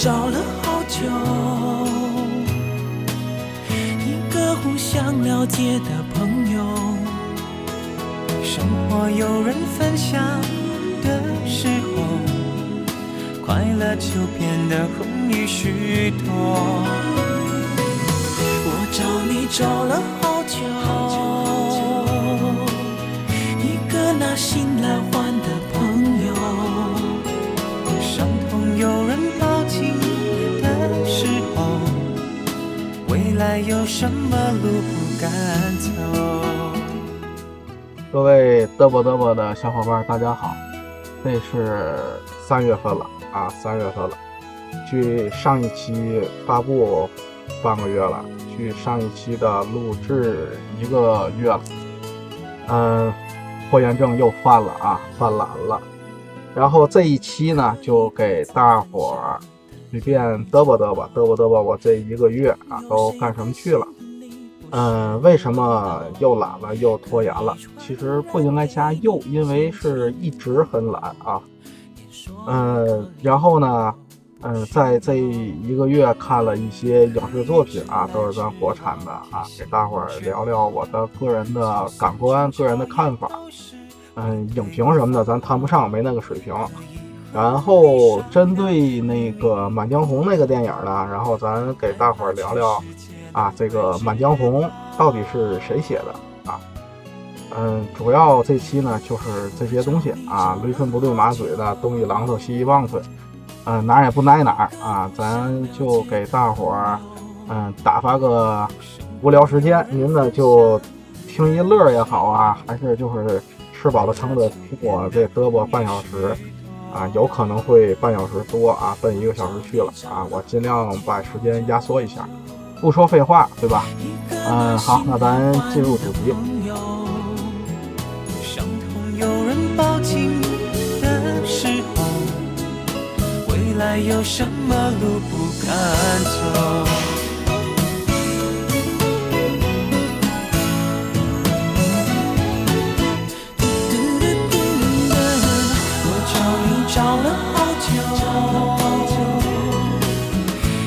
找了好久，一个互相了解的朋友。生活有人分享的时候，快乐就变得容易许多。我找你找了好久，还有什么路不敢走？各位嘚啵嘚啵的小伙伴，大家好！这是三月份了啊，三月份了。距上一期发布半个月了，距上一期的录制一个月了。嗯，拖延症又犯了啊，犯懒了。然后这一期呢，就给大伙儿随便嘚啵嘚啵，嘚啵嘚啵，我这一个月啊都干什么去了？嗯，为什么又懒了又拖延了？其实不应该加又，因为是一直很懒啊。嗯，然后呢，嗯，在这一个月看了一些影视作品啊，都是咱国产的啊，给大伙儿聊聊我的个人的感官、个人的看法。嗯，影评什么的咱谈不上，没那个水平。然后针对那个《满江红》那个电影呢，然后咱给大伙儿聊聊。啊，这个《满江红》到底是谁写的啊？嗯，主要这期呢就是这些东西啊，驴唇不对马嘴的，东一榔头西一棒槌，嗯，哪也不挨哪儿啊，咱就给大伙儿嗯打发个无聊时间，您呢就听一乐也好啊，还是就是吃饱了撑的听我这嘚啵半小时啊，有可能会半小时多啊，奔一个小时去了啊，我尽量把时间压缩一下。不说废话，对吧？嗯，好，那咱进入主题。来有什么路不敢走？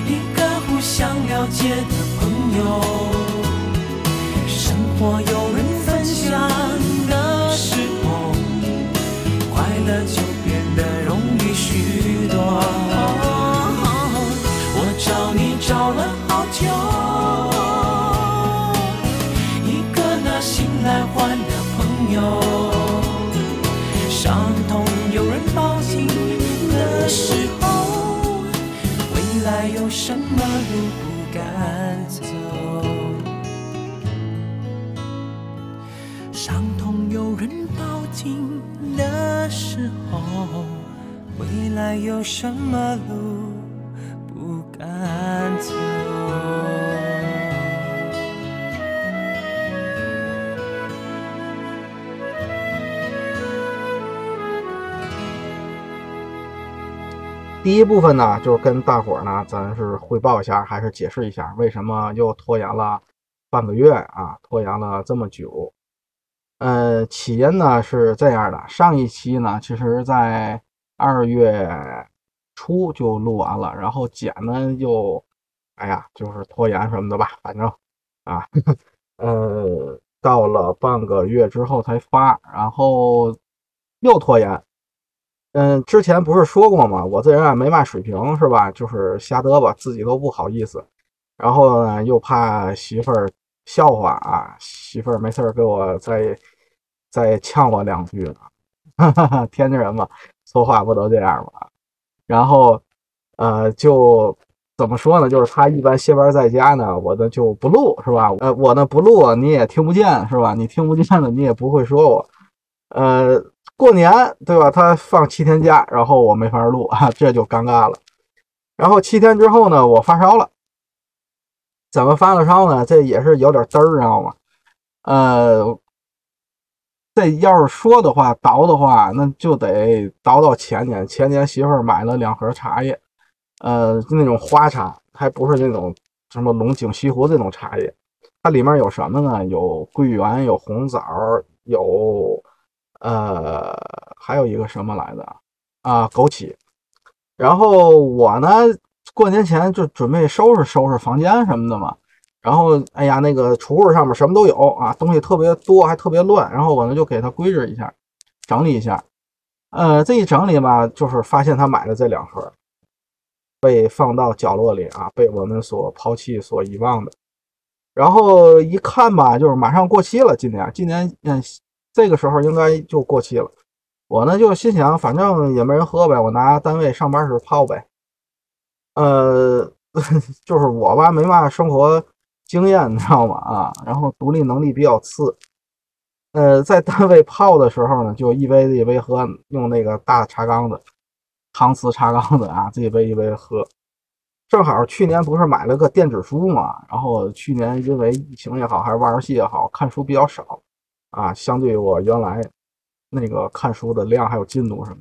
一个互相了解的朋友。生活有人分享的时候，快乐就变得容易许多。我找你找了好久，时候，未来有什么路不敢走？伤痛有人抱紧的时候，未来有什么路不敢走？第一部分呢，就是跟大伙呢，咱是汇报一下，还是解释一下，为什么又拖延了半个月啊？拖延了这么久。呃，起因呢是这样的，上一期呢，其实在二月初就录完了，然后剪呢又，哎呀，就是拖延什么的吧，反正啊，呃，到了半个月之后才发，然后又拖延。嗯，之前不是说过吗？我这人啊没嘛水平是吧？就是瞎嘚吧，自己都不好意思。然后呢，又怕媳妇儿笑话啊，媳妇儿没事儿给我再再呛我两句呢。哈哈哈，天津人嘛，说话不都这样吗？然后呃，就怎么说呢？就是他一般歇班在家呢，我呢就不录是吧？呃，我呢不录，你也听不见是吧？你听不见了，你也不会说我。呃。过年对吧？他放七天假，然后我没法录啊，这就尴尬了。然后七天之后呢，我发烧了。怎么发了烧呢？这也是有点嘚儿，知道吗？呃，这要是说的话，倒的话，那就得倒到前年。前年媳妇儿买了两盒茶叶，呃，那种花茶，还不是那种什么龙井西湖这种茶叶。它里面有什么呢？有桂圆，有红枣，有。呃，还有一个什么来着啊？枸杞。然后我呢，过年前就准备收拾收拾房间什么的嘛。然后，哎呀，那个橱柜上面什么都有啊，东西特别多，还特别乱。然后我呢就给它归置一下，整理一下。呃，这一整理吧，就是发现他买的这两盒被放到角落里啊，被我们所抛弃、所遗忘的。然后一看吧，就是马上过期了。今年，今年，嗯，这个时候应该就过期了。我呢就心想，反正也没人喝呗，我拿单位上班时泡呗。呃，就是我吧，没嘛生活经验，你知道吗？啊，然后独立能力比较次。呃，在单位泡的时候呢，就一杯一杯喝，用那个大茶缸子、搪瓷茶缸子啊，这一杯一杯喝。正好去年不是买了个电子书嘛，然后去年因为疫情也好，还是玩游戏也好，看书比较少啊，相对我原来那个看书的量还有进度什么，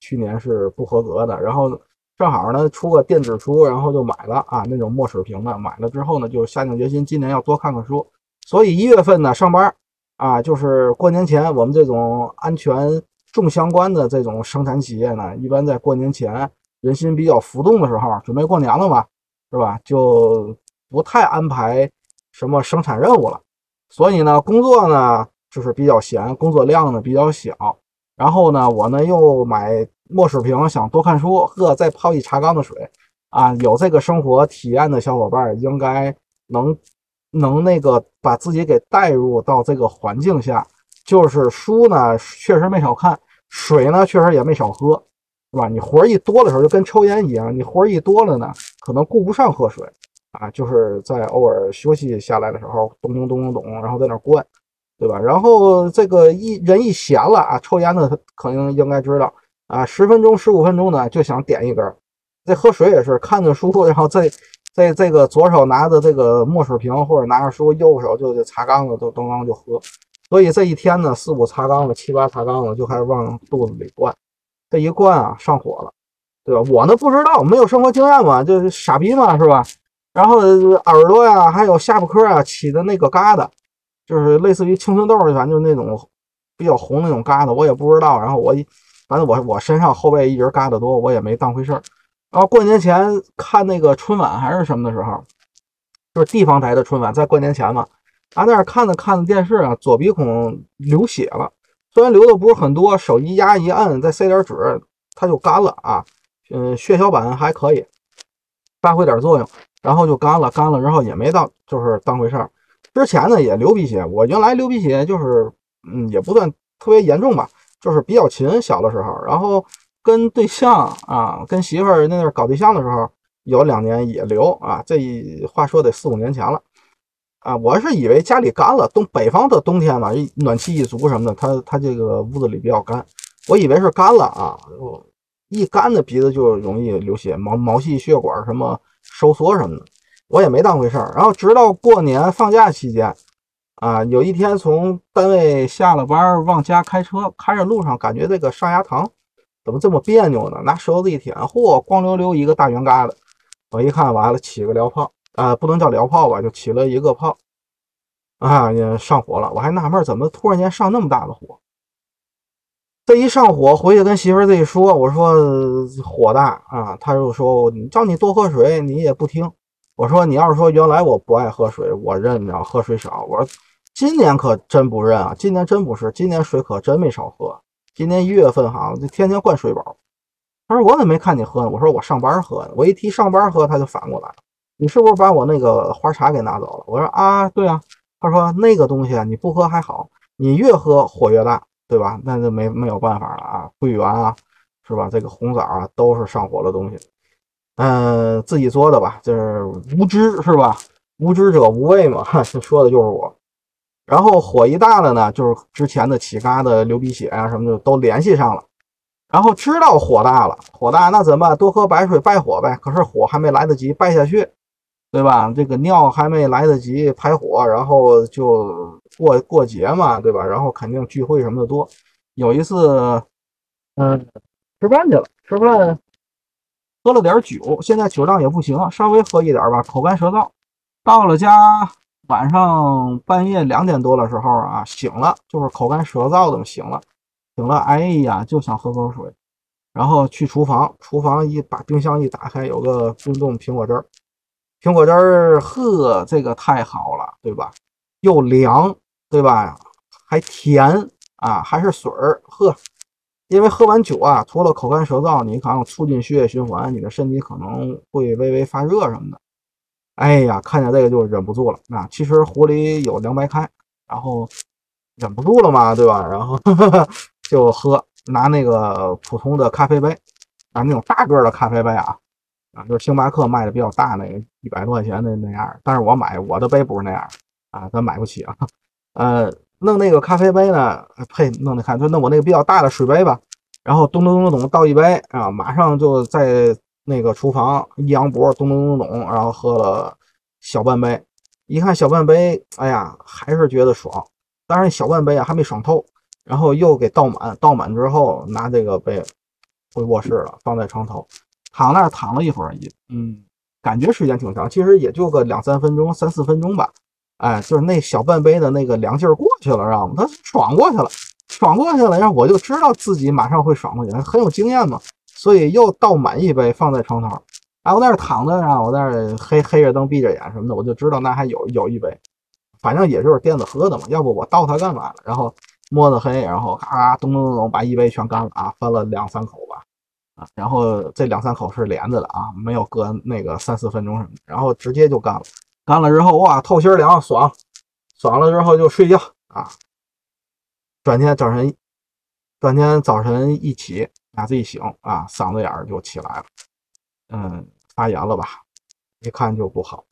去年是不合格的。然后正好呢出个电子书，然后就买了啊，那种墨水屏的。买了之后呢，就下定决心今年要多看看书。所以一月份呢上班。啊，就是过年前，我们这种安全重相关的这种生产企业呢，一般在过年前人心比较浮动的时候，准备过年了嘛，是吧？就不太安排什么生产任务了。所以呢，工作呢就是比较闲，工作量呢比较小。然后呢，我呢又买墨水瓶，想多看书，呵，再泡一茶缸的水。啊，有这个生活体验的小伙伴应该能。能那个把自己给带入到这个环境下，就是书呢，确实没少看；水呢，确实也没少喝，是吧？你活一多的时候，就跟抽烟一样，你活一多了呢，可能顾不上喝水啊。就是在偶尔休息下来的时候，咚咚咚咚咚，然后在那灌，对吧？然后这个一人一闲了啊，抽烟的肯定应该知道啊，十分钟、十五分钟呢，就想点一根。这喝水也是看着书，然后再。在这个左手拿着这个墨水瓶，或者拿着书，右手就这茶缸子，就咚咚就喝。所以这一天呢，四五茶缸子，七八茶缸子就开始往肚子里灌。这一灌啊，上火了，对吧？我呢不知道，没有生活经验嘛，就是傻逼嘛，是吧？然后耳朵呀，还有下巴颏啊起的那个疙瘩，就是类似于青春痘，反正就是那种比较红那种疙瘩，我也不知道。然后我，反正我我身上后背一直疙瘩多，我也没当回事儿。然后过年前看那个春晚还是什么的时候，就是地方台的春晚，在过年前嘛，啊那儿看着看着电视啊，左鼻孔流血了，虽然流的不是很多，手一压一摁，再塞点纸，它就干了啊。嗯，血小板还可以发挥点作用，然后就干了，干了之后也没当就是当回事儿。之前呢也流鼻血，我原来流鼻血就是嗯也不算特别严重吧，就是比较勤小的时候，然后。跟对象啊，跟媳妇儿那阵搞对象的时候，有两年也流啊。这一话说得四五年前了啊。我是以为家里干了，东北方的冬天嘛，暖气一足什么的，他他这个屋子里比较干，我以为是干了啊。一干的鼻子就容易流血，毛毛细血管什么收缩什么的，我也没当回事儿。然后直到过年放假期间啊，有一天从单位下了班往家开车，开着路上感觉这个上牙膛。怎么这么别扭呢？拿舌头一舔，嚯，光溜溜一个大圆疙瘩。我一看，完了，起个燎泡啊，不能叫燎泡吧，就起了一个泡啊，也上火了。我还纳闷，怎么突然间上那么大的火？这一上火，回去跟媳妇儿这一说，我说火大啊，他就说你叫你多喝水，你也不听。我说你要是说原来我不爱喝水，我认着喝水少。我说今年可真不认啊，今年真不是，今年水可真没少喝。今年一月份哈，就天天灌水饱。他说我怎么没看你喝呢？我说我上班喝呢。我一提上班喝，他就反过来了。你是不是把我那个花茶给拿走了？我说啊，对啊。他说那个东西啊，你不喝还好，你越喝火越大，对吧？那就没没有办法了啊。桂圆啊，是吧？这个红枣啊，都是上火的东西。嗯，自己做的吧，就是无知是吧？无知者无畏嘛，说的就是我。然后火一大了呢，就是之前的起疙瘩、流鼻血啊什么的都联系上了。然后知道火大了，火大那怎么办？多喝白水败火呗。可是火还没来得及败下去，对吧？这个尿还没来得及排火，然后就过过节嘛，对吧？然后肯定聚会什么的多。有一次，嗯，吃饭去了，吃饭喝了点酒，现在酒量也不行，稍微喝一点吧，口干舌燥。到了家。晚上半夜两点多的时候啊，醒了，就是口干舌燥的醒了，醒了，哎呀，就想喝口水。然后去厨房，厨房一把冰箱一打开，有个冰冻苹果汁儿，苹果汁儿，呵，这个太好了，对吧？又凉，对吧？还甜啊，还是水儿，呵。因为喝完酒啊，除了口干舌燥，你可能促进血液循环，你的身体可能会微微发热什么的。哎呀，看见这个就忍不住了啊！其实壶里有凉白开，然后忍不住了嘛，对吧？然后 就喝，拿那个普通的咖啡杯啊，那种大个的咖啡杯啊，啊，就是星巴克卖的比较大那个，一百多块钱的那样。但是我买我的杯不是那样啊，咱买不起啊，呃。弄那个咖啡杯呢？呸，弄的看，就弄我那个比较大的水杯吧。然后咚咚咚咚倒一杯啊，马上就在那个厨房一扬脖，咚咚咚咚，然后喝了小半杯。一看小半杯，哎呀，还是觉得爽。当然小半杯啊还没爽透，然后又给倒满。倒满之后拿这个杯回卧室了，放在床头，躺那儿躺了一会儿，也嗯，感觉时间挺长，其实也就个两三分钟、三四分钟吧。哎，就是那小半杯的那个凉劲儿过去了，知道吗？他爽过去了，爽过去了，然后我就知道自己马上会爽过去，很有经验嘛，所以又倒满一杯放在床头。哎，我在那躺着，然后我在那黑黑着灯闭着眼什么的，我就知道那还有有一杯，反正也就是垫子喝的嘛，要不我倒它干嘛呢？然后摸着黑，然后咔咚咚咚咚把一杯全干了啊，分了两三口吧，啊，然后这两三口是连着的啊，没有隔那个三四分钟什么的，然后直接就干了。完了之后，哇，透心凉，爽，爽了之后就睡觉啊。转天早晨，转天早晨一起，啊，自己醒啊，嗓子眼儿就起来了，嗯，发炎了吧？一看就不好。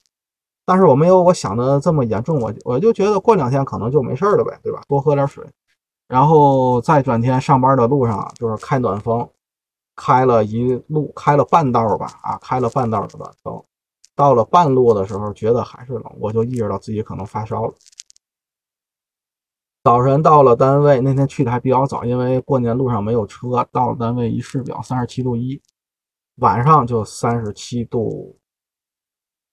但是我没有我想的这么严重，我我就觉得过两天可能就没事了呗，对吧？多喝点水。然后再转天上班的路上，就是开暖风，开了一路，开了半道吧，啊，开了半道的暖风。到了半路的时候，觉得还是冷，我就意识到自己可能发烧了。早晨到了单位，那天去的还比较早，因为过年路上没有车。到了单位一试表，三十七度一，晚上就三十七度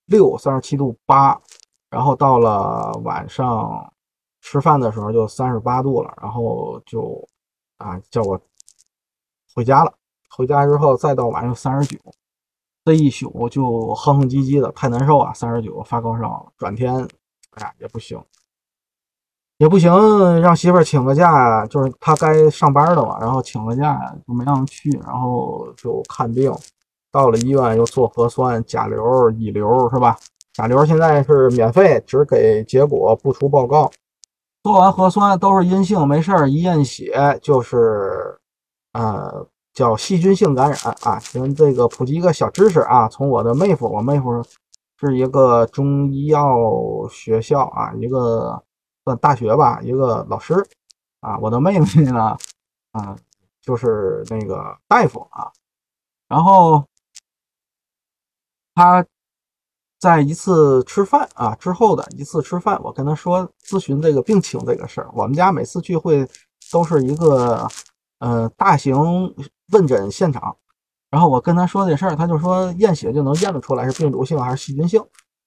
六，三十七度八。然后到了晚上吃饭的时候就三十八度了，然后就啊叫我回家了。回家之后再到晚上三十九。这一宿就哼哼唧唧的，太难受啊！三十九发高烧，转天，哎呀也不行，也不行，让媳妇请个假，就是她该上班的嘛，然后请个假就没让去，然后就看病，到了医院又做核酸，甲流、乙流是吧？甲流现在是免费，只给结果不出报告，做完核酸都是阴性，没事儿，一验血就是，呃。叫细菌性感染啊，先这个普及一个小知识啊。从我的妹夫，我妹夫是一个中医药学校啊，一个算大学吧，一个老师啊。我的妹妹呢，啊，就是那个大夫啊。然后他在一次吃饭啊之后的一次吃饭，我跟他说咨询这个病情这个事儿。我们家每次聚会都是一个呃大型。问诊现场，然后我跟他说这事儿，他就说验血就能验得出来是病毒性还是细菌性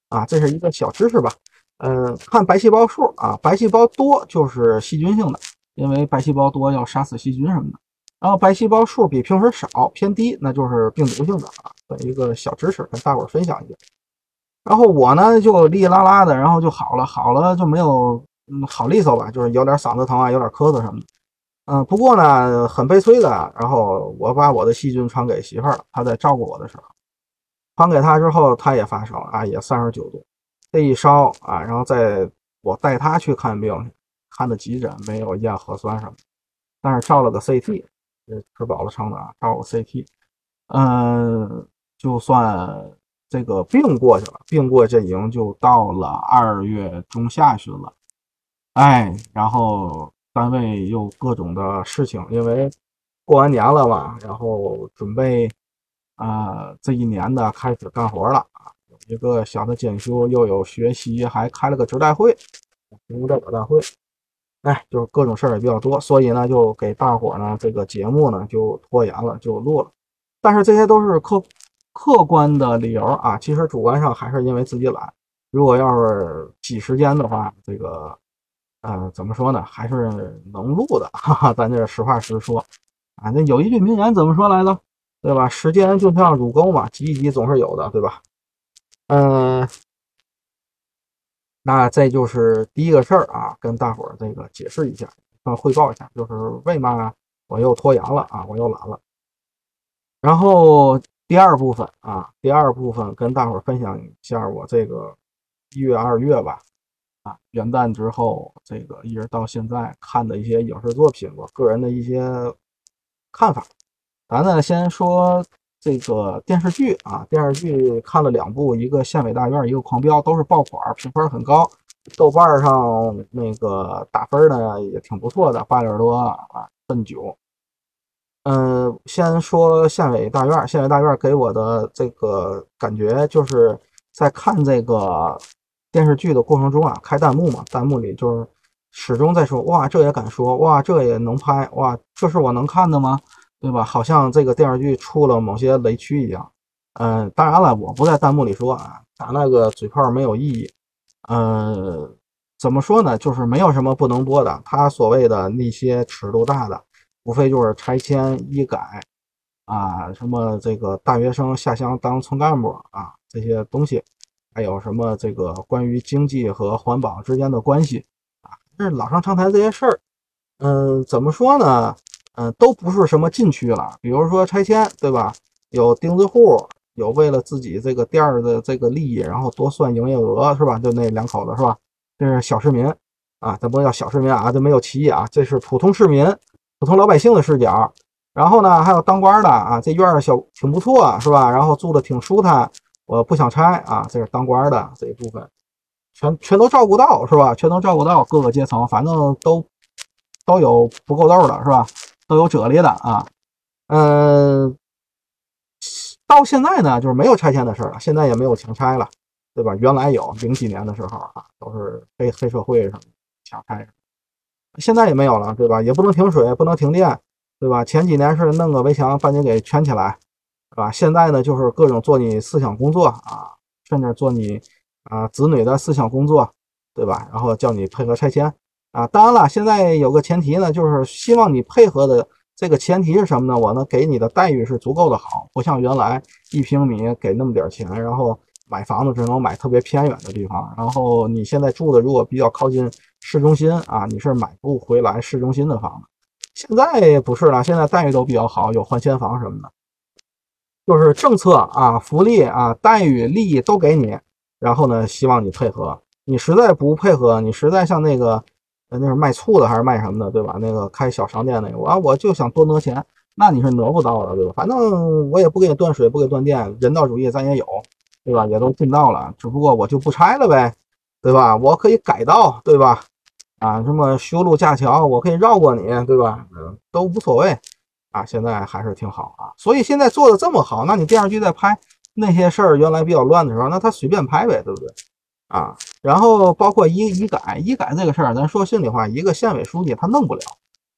啊，这是一个小知识吧。嗯，看白细胞数啊，白细胞多就是细菌性的，因为白细胞多要杀死细菌什么的。然后白细胞数比平时少偏低，那就是病毒性的啊。一个小知识跟大伙分享一下。然后我呢就哩哩啦啦的，然后就好了，好了就没有嗯好利索吧，就是有点嗓子疼啊，有点咳嗽什么的。嗯，不过呢，很悲催的。然后我把我的细菌传给媳妇儿，她在照顾我的时候，传给她之后，她也发烧啊，也三十九度。这一烧啊，然后在我带她去看病，看的急诊，没有验核酸什么，但是照了个 CT，吃饱了撑的啊，照个 CT，嗯，就算这个病过去了，病过这已经就到了二月中下旬了，哎，然后。单位又各种的事情，因为过完年了嘛，然后准备啊这一年的开始干活了啊，有一个小的检修，又有学习，还开了个职代会，职务代表大会，哎，就是各种事儿也比较多，所以呢，就给大伙呢这个节目呢就拖延了，就录了。但是这些都是客客观的理由啊，其实主观上还是因为自己懒。如果要是挤时间的话，这个。嗯，怎么说呢？还是能录的，哈哈，咱这实话实说，啊。那有一句名言怎么说来着？对吧？时间就像乳沟嘛，挤一挤总是有的，对吧？嗯，那这就是第一个事儿啊，跟大伙儿这个解释一下，呃，汇报一下，就是为嘛我又拖延了啊，我又懒了。然后第二部分啊，第二部分跟大伙儿分享一下我这个一月、二月吧，啊，元旦之后这个一直到现在看的一些影视作品，我个人的一些看法。咱呢先说这个电视剧啊，电视剧看了两部，一个《县委大院》，一个《狂飙》，都是爆款，评分很高，豆瓣上那个打分呢也挺不错的，八点多啊，奔九。嗯，先说《县委大院》，《县委大院》给我的这个感觉就是在看这个电视剧的过程中啊，开弹幕嘛，弹幕里就是始终在说，哇，这也敢说，哇，这也能拍，哇，这是我能看的吗？对吧？好像这个电视剧出了某些雷区一样。嗯，当然了，我不在弹幕里说啊，打那个嘴炮没有意义。嗯，怎么说呢？就是没有什么不能播的。他所谓的那些尺度大的，无非就是拆迁、医改啊，什么这个大学生下乡当村干部啊这些东西，还有什么这个关于经济和环保之间的关系啊，这老生常谈这些事儿。嗯，怎么说呢？嗯，都不是什么禁区了。比如说拆迁，对吧？有钉子户，有为了自己这个店儿的这个利益，然后多算营业额，是吧？就那两口子，是吧？这是小市民啊，咱不能叫小市民啊，这没有歧义啊，这是普通市民、普通老百姓的视角。然后呢，还有当官的啊，这院儿小挺不错，是吧？然后住的挺舒坦，我不想拆啊，这是当官的这一部分，全全都照顾到，是吧？全都照顾到各个阶层，反正都都有不够豆的，是吧？都有啫喱的啊，嗯，到现在呢，就是没有拆迁的事了，现在也没有强拆了，对吧？原来有零几年的时候啊，都是黑黑社会什么强拆，现在也没有了，对吧？也不能停水，不能停电，对吧？前几年是弄个围墙把你给圈起来，啊？现在呢，就是各种做你思想工作啊，甚至做你啊子女的思想工作，对吧？然后叫你配合拆迁。啊，当然了，现在有个前提呢，就是希望你配合的这个前提是什么呢？我呢给你的待遇是足够的好，不像原来一平米给那么点钱，然后买房子只能买特别偏远的地方，然后你现在住的如果比较靠近市中心啊，你是买不回来市中心的房子。现在不是了，现在待遇都比较好，有换迁房什么的，就是政策啊、福利啊、待遇、利益都给你，然后呢，希望你配合。你实在不配合，你实在像那个。那是卖醋的还是卖什么的，对吧？那个开小商店那个，我我就想多讹钱，那你是讹不到的，对吧？反正我也不给你断水，不给断电，人道主义咱也有，对吧？也都尽到了，只不过我就不拆了呗，对吧？我可以改道，对吧？啊，什么修路架桥，我可以绕过你，对吧？都无所谓啊。现在还是挺好啊，所以现在做的这么好，那你电视剧在拍那些事儿原来比较乱的时候，那他随便拍呗，对不对？啊，然后包括医医改医改这个事儿，咱说心里话，一个县委书记他弄不了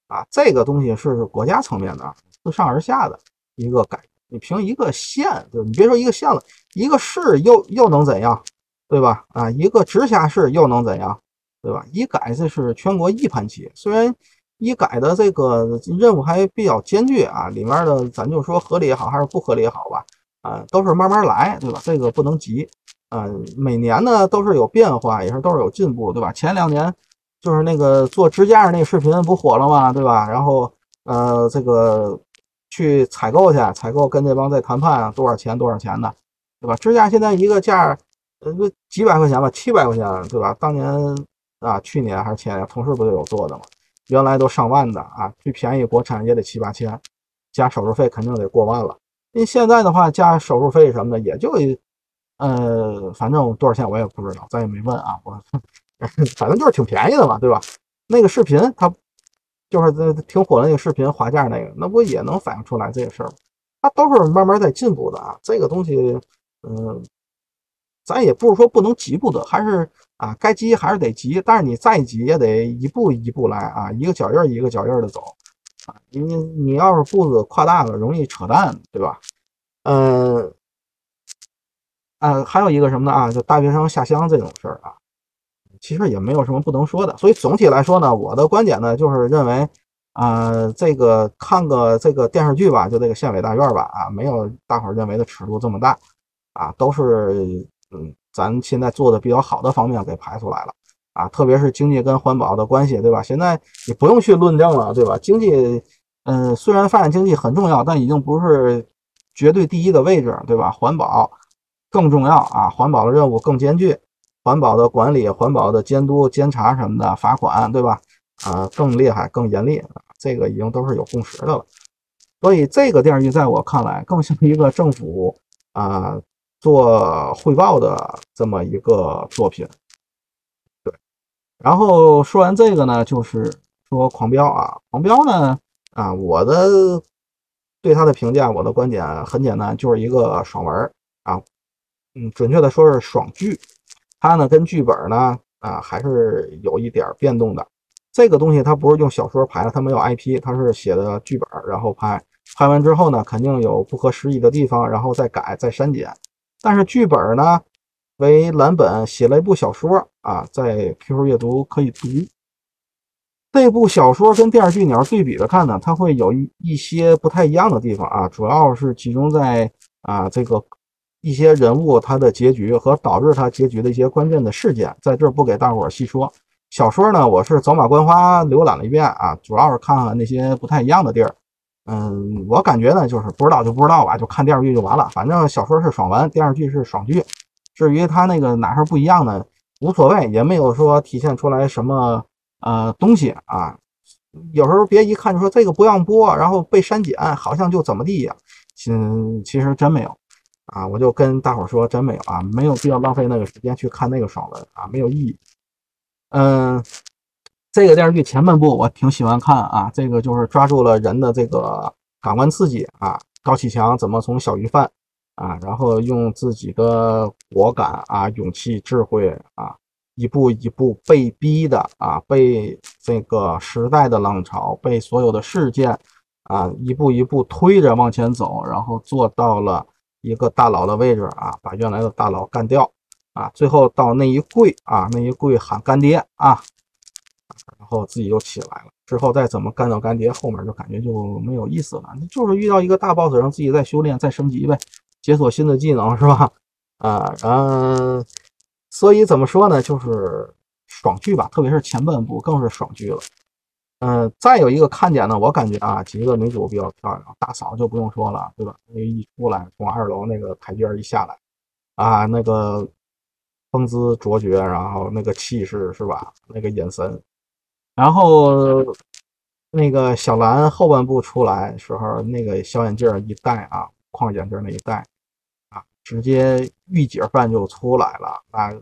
啊。这个东西是国家层面的，自上而下的一个改。你凭一个县，对你别说一个县了，一个市又又能怎样，对吧？啊，一个直辖市又能怎样，对吧？医改这是全国一盘棋，虽然医改的这个任务还比较艰巨啊，里面的咱就说合理也好，还是不合理也好吧，啊，都是慢慢来，对吧？这个不能急。嗯，每年呢都是有变化，也是都是有进步，对吧？前两年就是那个做支架那视频不火了吗？对吧？然后呃，这个去采购去，采购跟这帮在谈判啊多少钱多少钱的，对吧？支架现在一个价呃几百块钱吧，七百块钱，对吧？当年啊，去年还是前年，同事不就有做的吗？原来都上万的啊，最便宜国产也得七八千，加手术费肯定得过万了。因为现在的话，加手术费什么的也就。呃，反正多少钱我也不知道，咱也没问啊。我 反正就是挺便宜的嘛，对吧？那个视频它就是这挺火的那个视频划价那个，那不也能反映出来这个事儿吗？它都是慢慢在进步的啊。这个东西，嗯，咱也不是说不能急不得，还是啊，该急还是得急。但是你再急也得一步一步来啊，一个脚印一个脚印的走啊。你你要是步子跨大了，容易扯淡，对吧？嗯。啊，还有一个什么呢？啊，就大学生下乡这种事儿啊，其实也没有什么不能说的。所以总体来说呢，我的观点呢，就是认为，啊，这个看个这个电视剧吧，就这个县委大院吧，啊，没有大伙认为的尺度这么大，啊，都是嗯，咱现在做的比较好的方面给排出来了，啊，特别是经济跟环保的关系，对吧？现在你不用去论证了，对吧？经济，嗯，虽然发展经济很重要，但已经不是绝对第一的位置，对吧？环保更重要啊，环保的任务更艰巨，环保的管理、环保的监督、监察什么的，罚款，对吧？啊，更厉害、更严厉，这个已经都是有共识的了。所以这个电视剧在我看来，更像是一个政府啊做汇报的这么一个作品。对，然后说完这个呢，就是说《狂飙》啊，《狂飙》呢啊，我的对他的评价，我的观点很简单，就是一个爽文啊，嗯，准确的说是爽剧。它呢跟剧本呢啊还是有一点变动的。这个东西它不是用小说拍的，它没有 IP，它是写的剧本，然后拍。拍完之后呢，肯定有不合时宜的地方，然后再改、再删减。但是剧本呢，为蓝本写了一部小说啊，在 QQ 阅读可以读。这部小说跟电视剧你要对比着看呢，它会有一一些不太一样的地方啊，主要是集中在啊这个一些人物他的结局和导致他结局的一些关键的事件，在这儿不给大伙细说。小说呢，我是走马观花浏览了一遍啊，主要是看看那些不太一样的地儿。嗯，我感觉呢，就是不知道就不知道吧，就看电视剧就完了。反正小说是爽文，电视剧是爽剧。至于它那个哪儿不一样呢，无所谓，也没有说体现出来什么呃东西啊。有时候别一看就说这个不让播，然后被删减，好像就怎么地呀？嗯，其实真没有啊。我就跟大伙说，真没有啊，没有必要浪费那个时间去看那个爽文啊，没有意义。嗯，这个电视剧前半部我挺喜欢看啊，这个就是抓住了人的这个感官刺激啊。高启强怎么从小鱼贩啊，然后用自己的果敢啊、勇气、智慧啊，一步一步被逼的啊，被这个时代的浪潮、被所有的事件啊，一步一步推着往前走，然后做到了一个大佬的位置啊，把原来的大佬干掉。啊，最后到那一跪啊，那一跪喊干爹啊，然后自己又起来了。之后再怎么干到干爹，后面就感觉就没有意思了。就是遇到一个大 boss，让自己再修炼、再升级呗，解锁新的技能是吧？啊，嗯，所以怎么说呢，就是爽剧吧，特别是前半部更是爽剧了。嗯，再有一个看点呢，我感觉啊，几个女主比较漂亮，大嫂就不用说了，对吧？那一出来从二楼那个台阶一下来，啊，那个。风姿卓绝，然后那个气势是吧？那个眼神，然后那个小兰后半部出来时候，那个小眼镜一戴啊，框眼镜那一戴啊，直接御姐范就出来了，那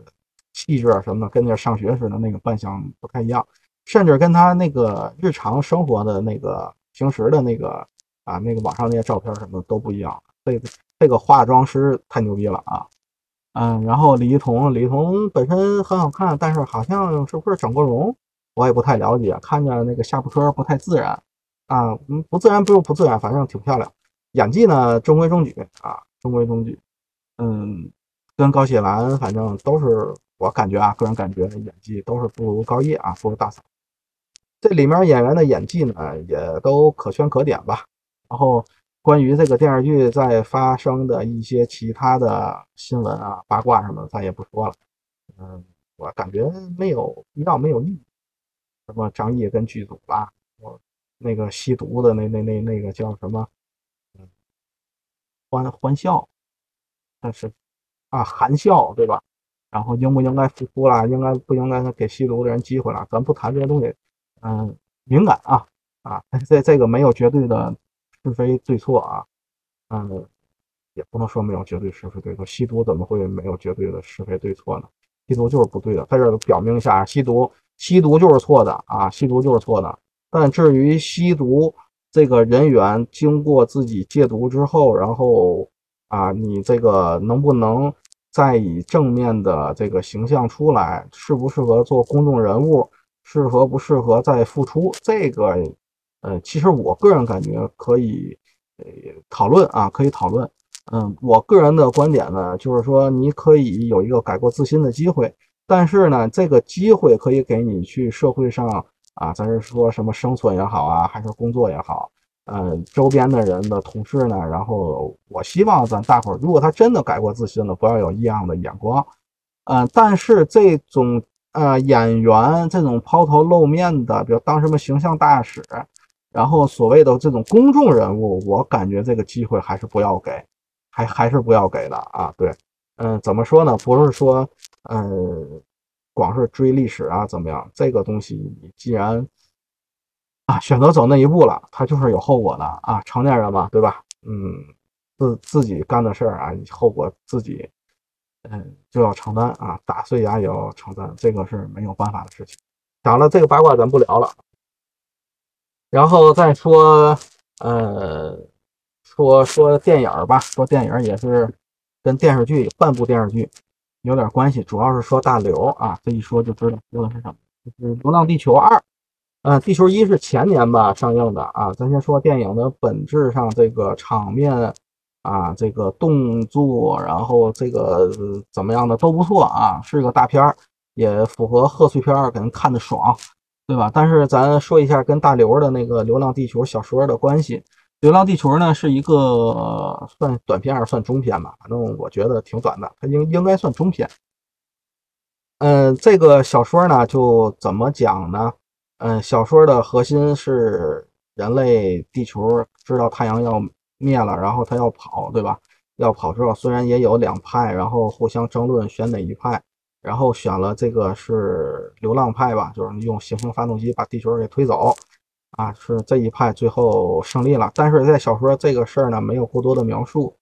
气质什么的跟那上学时的那个扮相不太一样，甚至跟他那个日常生活的那个平时的那个啊，那个网上那些照片什么都不一样。这个这个化妆师太牛逼了啊！嗯，然后李一桐，李一桐本身很好看，但是好像是不是整过容，我也不太了解。看着那个下巴颏不太自然啊，嗯，不自然不如不自然，反正挺漂亮。演技呢中规中矩啊，中规中矩。嗯，跟高喜兰反正都是我感觉啊，个人感觉演技都是不如高叶啊，不如大嫂。这里面演员的演技呢也都可圈可点吧。然后。关于这个电视剧在发生的一些其他的新闻啊、八卦什么的，咱也不说了。嗯，我感觉没有必要，没有意义。什么张译跟剧组吧，我那个吸毒的那那那那个叫什么？欢欢笑，但是啊，含笑对吧？然后应不应该复出了？应该不应该给吸毒的人机会了？咱不谈这些东西，嗯，敏感啊啊，这这个没有绝对的。是非对错啊，嗯，也不能说没有绝对是非对错。吸毒怎么会没有绝对的是非对错呢？吸毒就是不对的，在这表明一下，吸毒吸毒就是错的啊，吸毒就是错的。但至于吸毒这个人员经过自己戒毒之后，然后啊，你这个能不能再以正面的这个形象出来，适不适合做公众人物，适合不适合再复出，这个。呃，其实我个人感觉可以，呃，讨论啊，可以讨论。嗯，我个人的观点呢，就是说你可以有一个改过自新的机会，但是呢，这个机会可以给你去社会上啊，咱是说什么生存也好啊，还是工作也好，呃，周边的人的同事呢，然后我希望咱大伙儿，如果他真的改过自新了，不要有异样的眼光，嗯，但是这种呃演员这种抛头露面的，比如当什么形象大使，然后所谓的这种公众人物，我感觉这个机会还是不要给，还还是不要给的啊，对，嗯，怎么说呢？不是说，嗯。光是追历史啊，怎么样？这个东西，你既然啊选择走那一步了，它就是有后果的啊。成年人嘛，对吧？嗯，自自己干的事儿啊，后果自己嗯就要承担啊，打碎牙也要承担，这个是没有办法的事情。讲了这个八卦，咱不聊了。然后再说，呃，说说电影吧，说电影也是跟电视剧半部电视剧。有点关系，主要是说大刘啊，这一说就知道说的是什么，就是《流浪地球二》。嗯，《地球一》是前年吧上映的啊。咱先说电影的本质上，这个场面啊，这个动作，然后这个怎么样的都不错啊，是个大片儿，也符合贺岁片儿，给人看的爽，对吧？但是咱说一下跟大刘的那个《流浪地球》小说的关系。《流浪地球》呢是一个算短片还是算中片吧？反正我觉得挺短的，它应应该算中片。嗯，这个小说呢就怎么讲呢？嗯，小说的核心是人类地球知道太阳要灭了，然后他要跑，对吧？要跑之后，虽然也有两派，然后互相争论选哪一派，然后选了这个是流浪派吧，就是用行星发动机把地球给推走。啊，是这一派最后胜利了，但是在小说这个事儿呢，没有过多的描述。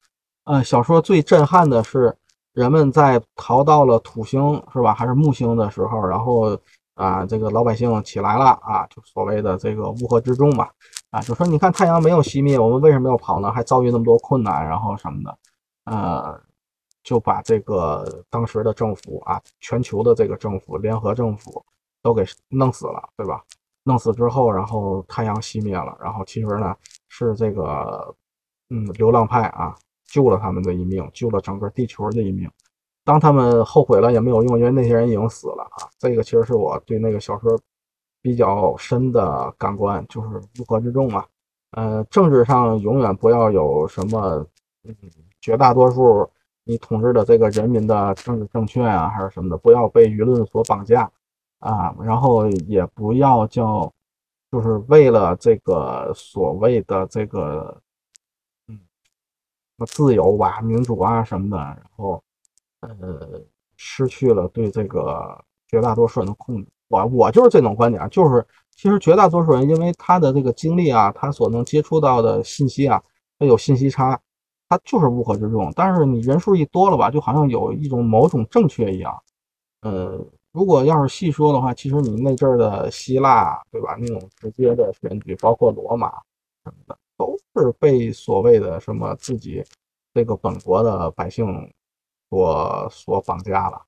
呃，小说最震撼的是人们在逃到了土星，是吧？还是木星的时候，然后啊，这个老百姓起来了啊，就所谓的这个乌合之众嘛，啊，就说你看太阳没有熄灭，我们为什么要跑呢？还遭遇那么多困难，然后什么的，呃，就把这个当时的政府啊，全球的这个政府，联合政府都给弄死了，对吧？弄死之后，然后太阳熄灭了，然后其实呢是这个，嗯，流浪派啊救了他们的一命，救了整个地球的一命。当他们后悔了也没有用，因为那些人已经死了啊。这个其实是我对那个小说比较深的感官，就是乌合之众啊。呃，政治上永远不要有什么，嗯，绝大多数你统治的这个人民的政治正确啊，还是什么的，不要被舆论所绑架。啊，然后也不要叫，就是为了这个所谓的这个，嗯，自由吧、民主啊什么的，然后，呃，失去了对这个绝大多数人的控制。我我就是这种观点，就是其实绝大多数人因为他的这个经历啊，他所能接触到的信息啊，他有信息差，他就是乌合之众。但是你人数一多了吧，就好像有一种某种正确一样，呃。如果要是细说的话，其实你那阵儿的希腊，对吧？那种直接的选举，包括罗马什么的，都是被所谓的什么自己这个本国的百姓所所绑架了。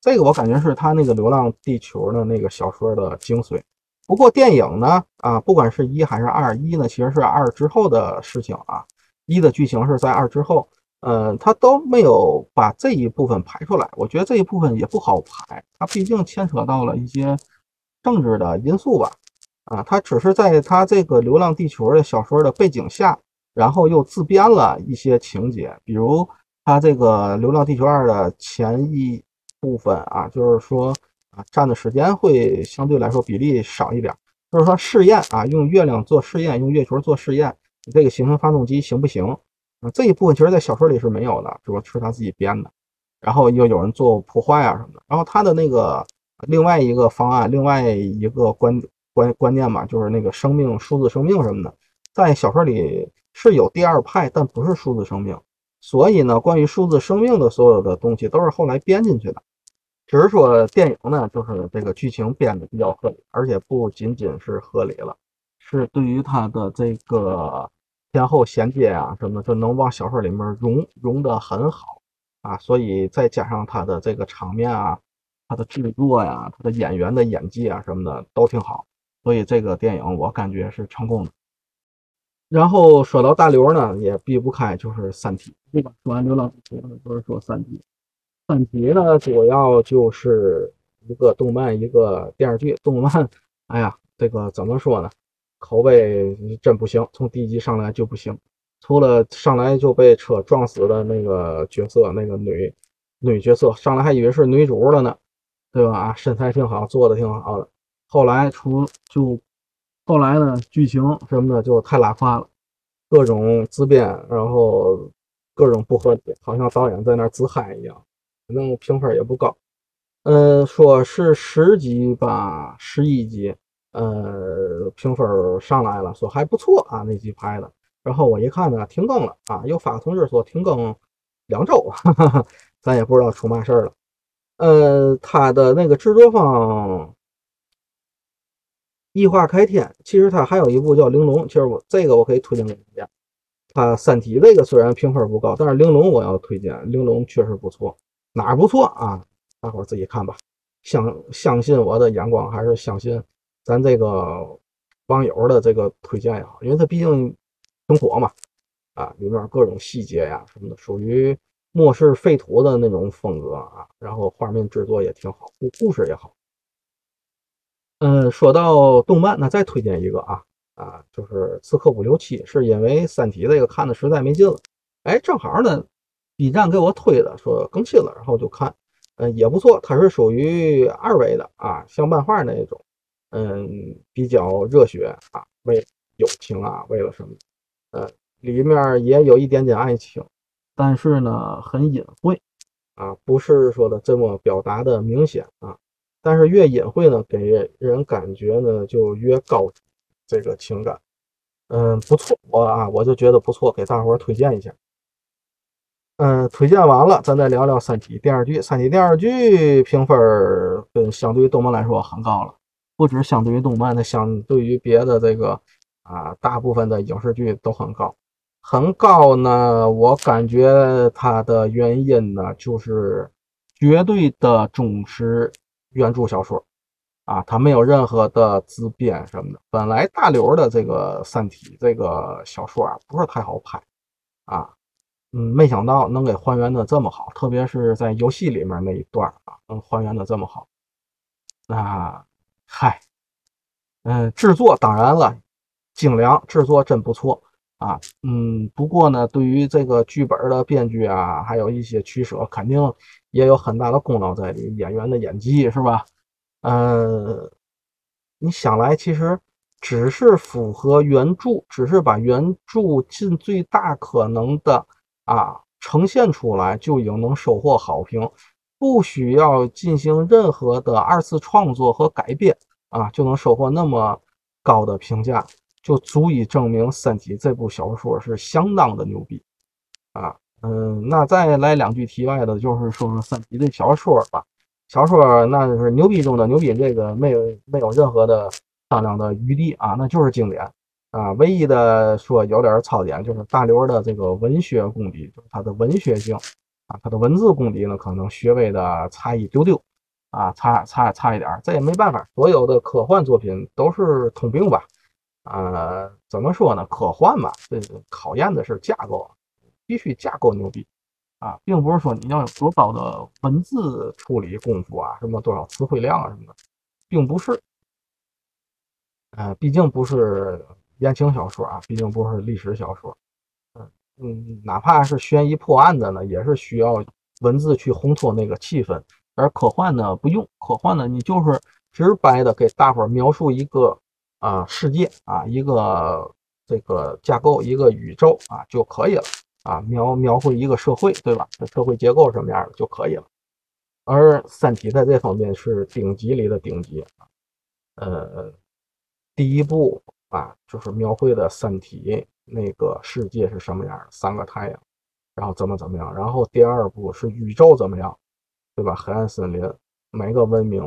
这个我感觉是他那个《流浪地球》的那个小说的精髓。不过电影呢，啊，不管是一还是二，一呢其实是二之后的事情啊，一的剧情是在二之后。嗯，他都没有把这一部分排出来，我觉得这一部分也不好排，它毕竟牵扯到了一些政治的因素吧。啊，他只是在他这个《流浪地球》的小说的背景下，然后又自编了一些情节，比如他这个《流浪地球二》的前一部分啊，就是说啊，占的时间会相对来说比例少一点，就是说试验啊，用月亮做试验，用月球做试验，你这个行星发动机行不行？这一部分其实，在小说里是没有的，主要是他自己编的。然后又有人做破坏啊什么的。然后他的那个另外一个方案，另外一个观观观念嘛，就是那个生命、数字生命什么的，在小说里是有第二派，但不是数字生命。所以呢，关于数字生命的所有的东西都是后来编进去的。只是说电影呢，就是这个剧情编的比较合理，而且不仅仅是合理了，是对于他的这个。前后衔接啊，什么就能往小说里面融融得很好啊，所以再加上他的这个场面啊，他的制作呀，他的演员的演技啊什么的都挺好，所以这个电影我感觉是成功的。然后说到大刘呢，也避不开就是《三体》，对吧？说完《流浪地球》呢，都是说《三体》。《三体》呢，主要就是一个动漫，一个电视剧。动漫哎呀，这个怎么说呢？口碑真不行，从第一集上来就不行。除了上来就被车撞死的那个角色，那个女女角色上来还以为是女主了呢，对吧？身材挺好，做的挺好的。后来出就后来呢，剧情什么的就太拉胯了，各种自编，然后各种不合理，好像导演在那自嗨一样。反正评分也不高。嗯，说是十集吧，十一集，呃，评分上来了，说还不错啊，那集拍的。然后我一看呢，停更了啊，又发个通知说停更两周，哈哈哈，咱也不知道出嘛事儿了。呃，他的那个制作方异化开天，其实他还有一部叫《玲珑》，其实我这个我可以推荐给大家。他《三体》这个虽然评分不高，但是《玲珑》我要推荐，《玲珑》确实不错，哪儿不错啊？大伙儿自己看吧。相相信我的眼光，还是相信咱这个网友的这个推荐也好，因为他毕竟。挺火嘛，啊，里面各种细节呀什么的，属于末世废土的那种风格啊，然后画面制作也挺好，故故事也好。嗯，说到动漫，那再推荐一个啊啊，就是《刺客伍六七》，是因为《三体》这个看的实在没劲了，哎，正好呢，B 站给我推的，说更新了，然后就看，嗯，也不错，它是属于二维的啊，像漫画那一种，嗯，比较热血啊，为友情啊，为了什么？呃，里面也有一点点爱情，但是呢，很隐晦啊，不是说的这么表达的明显啊。但是越隐晦呢，给人感觉呢就越高这个情感。嗯，不错，我啊我就觉得不错，给大伙推荐一下。嗯，推荐完了，咱再聊聊《三体》电视剧。《三体》电视剧评分跟相对于动漫来说很高了，不止相对于动漫，的相对于别的这个。啊，大部分的影视剧都很高，很高呢。我感觉它的原因呢，就是绝对的忠实原著小说啊，它没有任何的自编什么的。本来大刘的这个《三体》这个小说啊，不是太好拍啊，嗯，没想到能给还原的这么好，特别是在游戏里面那一段啊，能还原的这么好。那嗨，嗯，制作当然了。精良，制作真不错啊，嗯，不过呢，对于这个剧本的编剧啊，还有一些取舍，肯定也有很大的功劳在里，演员的演技是吧？嗯，你想来，其实只是符合原著，只是把原著尽最大可能的啊呈现出来，就已经能收获好评，不需要进行任何的二次创作和改编啊，就能收获那么高的评价。就足以证明《三体》这部小说是相当的牛逼啊！嗯，那再来两句题外的，就是说说《三体》的小说吧。小说那就是牛逼中的牛逼，这个没有没有任何的商量的余地啊，那就是经典啊。唯一的说有点槽点，就是大刘的这个文学功底，就是他的文学性啊，他的文字功底呢，可能稍微的差一丢丢啊，差差差一点，这也没办法，所有的科幻作品都是通病吧。呃，怎么说呢？科幻嘛，这考验的是架构，必须架构牛逼啊，并不是说你要有多高的文字处理功夫啊，什么多少词汇量啊什么的，并不是。呃，毕竟不是言情小说啊，毕竟不是历史小说。嗯，哪怕是悬疑破案的呢，也是需要文字去烘托那个气氛。而科幻呢，不用科幻呢，你就是直白的给大伙描述一个。啊，世界啊，一个这个架构，一个宇宙啊就可以了啊，描描绘一个社会，对吧？社会结构什么样的就可以了。而《三体》在这方面是顶级里的顶级。呃，第一部啊，就是描绘的三体那个世界是什么样的，三个太阳，然后怎么怎么样。然后第二部是宇宙怎么样，对吧？黑暗森林，每个文明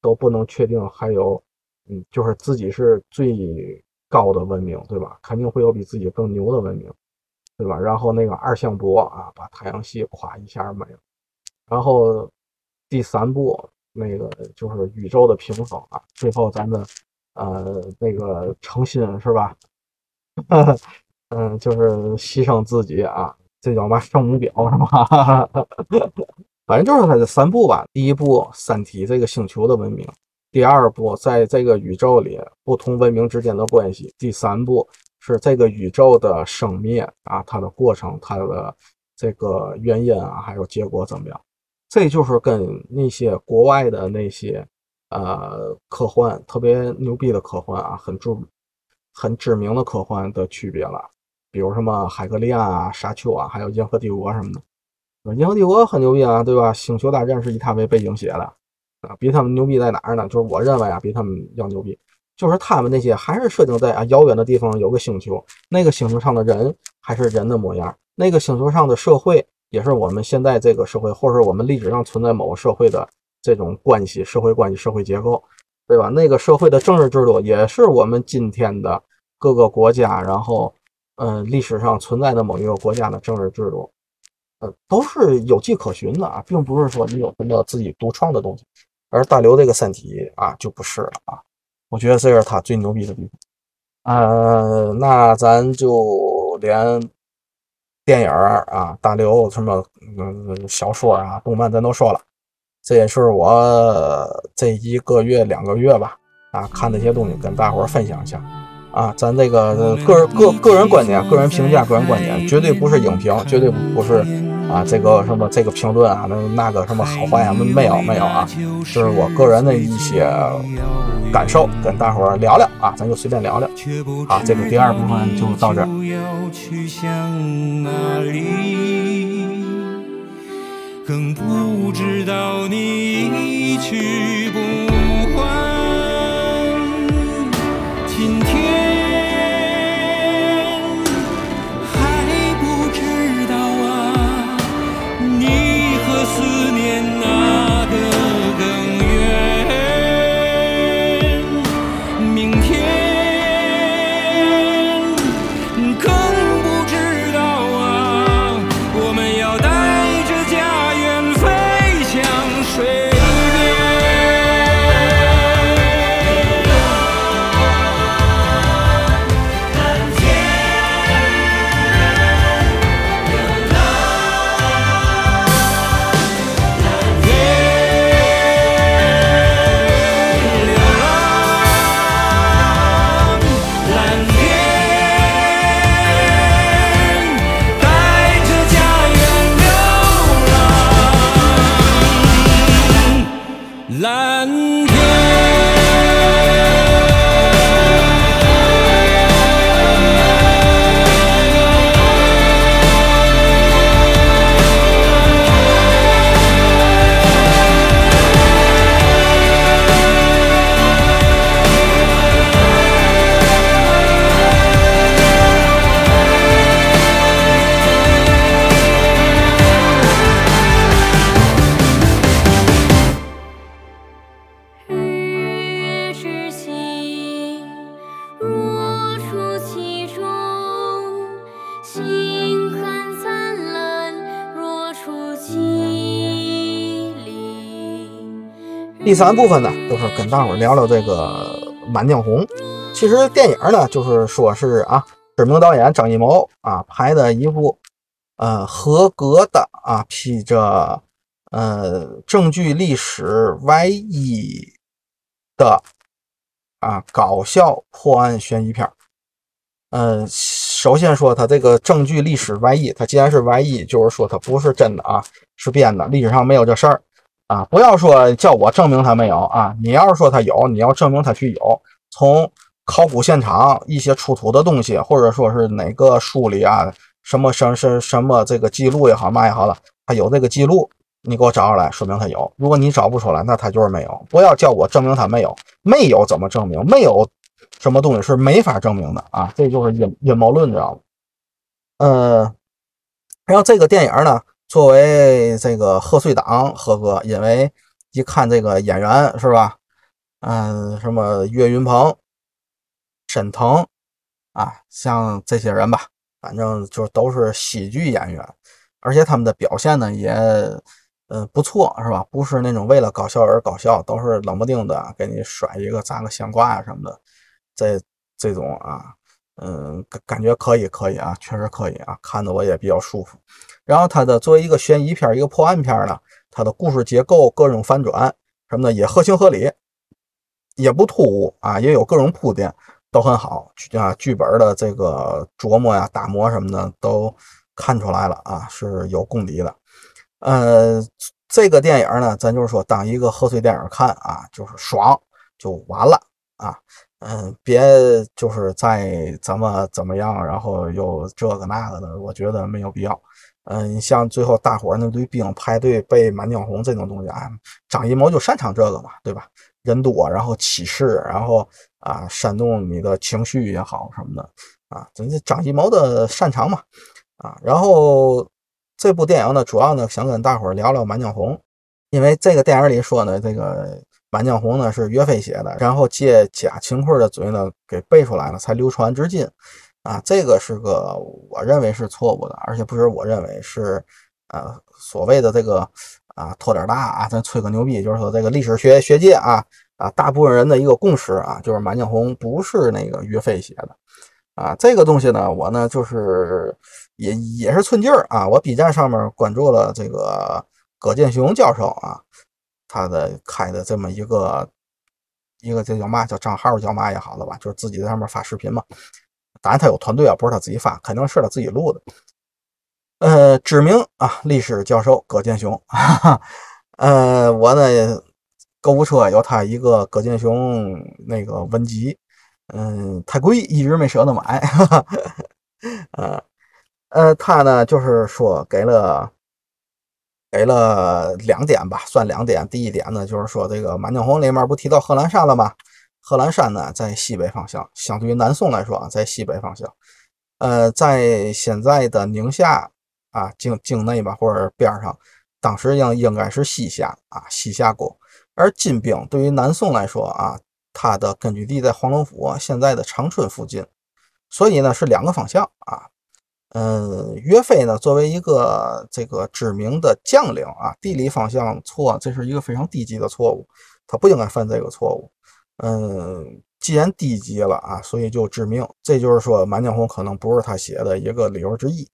都不能确定还有。嗯，就是自己是最高的文明，对吧？肯定会有比自己更牛的文明，对吧？然后那个二向箔啊，把太阳系咵一下没了。然后第三步那个就是宇宙的平衡啊，最后咱们呃那个诚心是吧？嗯，就是牺牲自己啊，这叫嘛圣母婊是吧？反正就是它这三步吧。第一步，三体这个星球的文明。第二部在这个宇宙里不同文明之间的关系，第三部是这个宇宙的生灭啊，它的过程，它的这个原因啊，还有结果怎么样？这就是跟那些国外的那些呃科幻特别牛逼的科幻啊，很著名很知名的科幻的区别了。比如什么海格力亚啊、沙丘啊，还有银河帝国什么的。银河帝国很牛逼啊，对吧？星球大战是以他为背景写的啊，比他们牛逼在哪儿呢？就是我认为啊，比他们要牛逼，就是他们那些还是设定在啊遥远的地方有个星球，那个星球上的人还是人的模样，那个星球上的社会也是我们现在这个社会，或者我们历史上存在某个社会的这种关系、社会关系、社会结构，对吧？那个社会的政治制度也是我们今天的各个国家，然后嗯，历史上存在的某一个国家的政治制度。呃，都是有迹可循的啊，并不是说你有什么自己独创的东西。而大刘这个三体啊，就不是了啊。我觉得这是他最牛逼的地方。呃，那咱就连电影啊，大刘什么嗯小说啊、动漫咱都说了。这也是我这一个月、两个月吧啊看那些东西，跟大伙分享一下。啊，咱这个个人个个人观点、个人评价、个人观点，绝对不是影评，绝对不是啊，这个什么这个评论啊，那那个什么好坏啊，没有没有啊，就是我个人的一些感受，跟大伙聊聊啊，咱就随便聊聊。啊，这个第二部分就到这儿。更不知道你去不。第三部分呢，就是跟大伙聊聊这个《满江红》。其实电影呢，就是说是啊，知名导演张艺谋啊拍的一部呃合格的啊披着呃证据历史外衣的啊搞笑破案悬疑片。嗯，首先说他这个证据历史外衣，他既然是外衣，就是说他不是真的啊，是编的，历史上没有这事儿。啊，不要说叫我证明他没有啊！你要是说他有，你要证明他去有，从考古现场一些出土的东西，或者说是哪个书里啊，什么什什什么这个记录也好嘛也好了，他有这个记录，你给我找出来，说明他有。如果你找不出来，那他就是没有。不要叫我证明他没有，没有怎么证明？没有什么东西是没法证明的啊！这就是阴阴谋论，知道吗？嗯，然后这个电影呢？作为这个贺岁档合格，因为一看这个演员是吧？嗯，什么岳云鹏、沈腾啊，像这些人吧，反正就都是喜剧演员，而且他们的表现呢也嗯不错，是吧？不是那种为了搞笑而搞笑，都是冷不丁的给你甩一个砸个香瓜啊什么的，这这种啊，嗯，感感觉可以可以啊，确实可以啊，看的我也比较舒服。然后它的作为一个悬疑片、一个破案片呢，它的故事结构、各种反转什么的也合情合理也不突兀啊，也有各种铺垫，都很好啊。剧本的这个琢磨呀、打磨什么的都看出来了啊，是有功底的。呃，这个电影呢，咱就是说当一个贺岁电影看啊，就是爽就完了啊。嗯，别就是再怎么怎么样，然后又这个那个的，我觉得没有必要。嗯，像最后大伙儿那堆兵排队背《满江红》这种东西啊，张艺谋就擅长这个嘛，对吧？人多，然后气势，然后啊煽动你的情绪也好什么的啊，这这张艺谋的擅长嘛啊。然后这部电影呢，主要呢想跟大伙儿聊聊《满江红》，因为这个电影里说呢，这个。《满江红》呢是岳飞写的，然后借贾庆坤的嘴呢给背出来了，才流传至今。啊，这个是个我认为是错误的，而且不是我认为是，呃，所谓的这个啊托点大啊，咱吹个牛逼，就是说这个历史学学界啊啊大部分人的一个共识啊，就是《满江红》不是那个岳飞写的。啊，这个东西呢，我呢就是也也是寸劲儿啊，我 B 站上面关注了这个葛剑雄教授啊。他的开的这么一个一个这叫嘛叫账号叫嘛也好了吧，就是自己在上面发视频嘛。当然他有团队啊，不是他自己发，肯定是他自己录的。呃，知名啊历史教授葛剑雄，呃，我呢购物车有他一个葛剑雄那个文集，嗯，太贵，一直没舍得买。呃呃，他呢就是说给了。给了两点吧，算两点。第一点呢，就是说这个《满江红》里面不提到贺兰山了吗？贺兰山呢，在西北方向，相对于南宋来说啊，在西北方向。呃，在现在的宁夏啊境境内吧，或者边上，当时应应该是西夏啊，西夏国。而金兵对于南宋来说啊，它的根据地在黄龙府，现在的长春附近，所以呢是两个方向啊。嗯，岳飞呢，作为一个这个知名的将领啊，地理方向错，这是一个非常低级的错误，他不应该犯这个错误。嗯，既然低级了啊，所以就致命。这就是说，《满江红》可能不是他写的一个理由之一。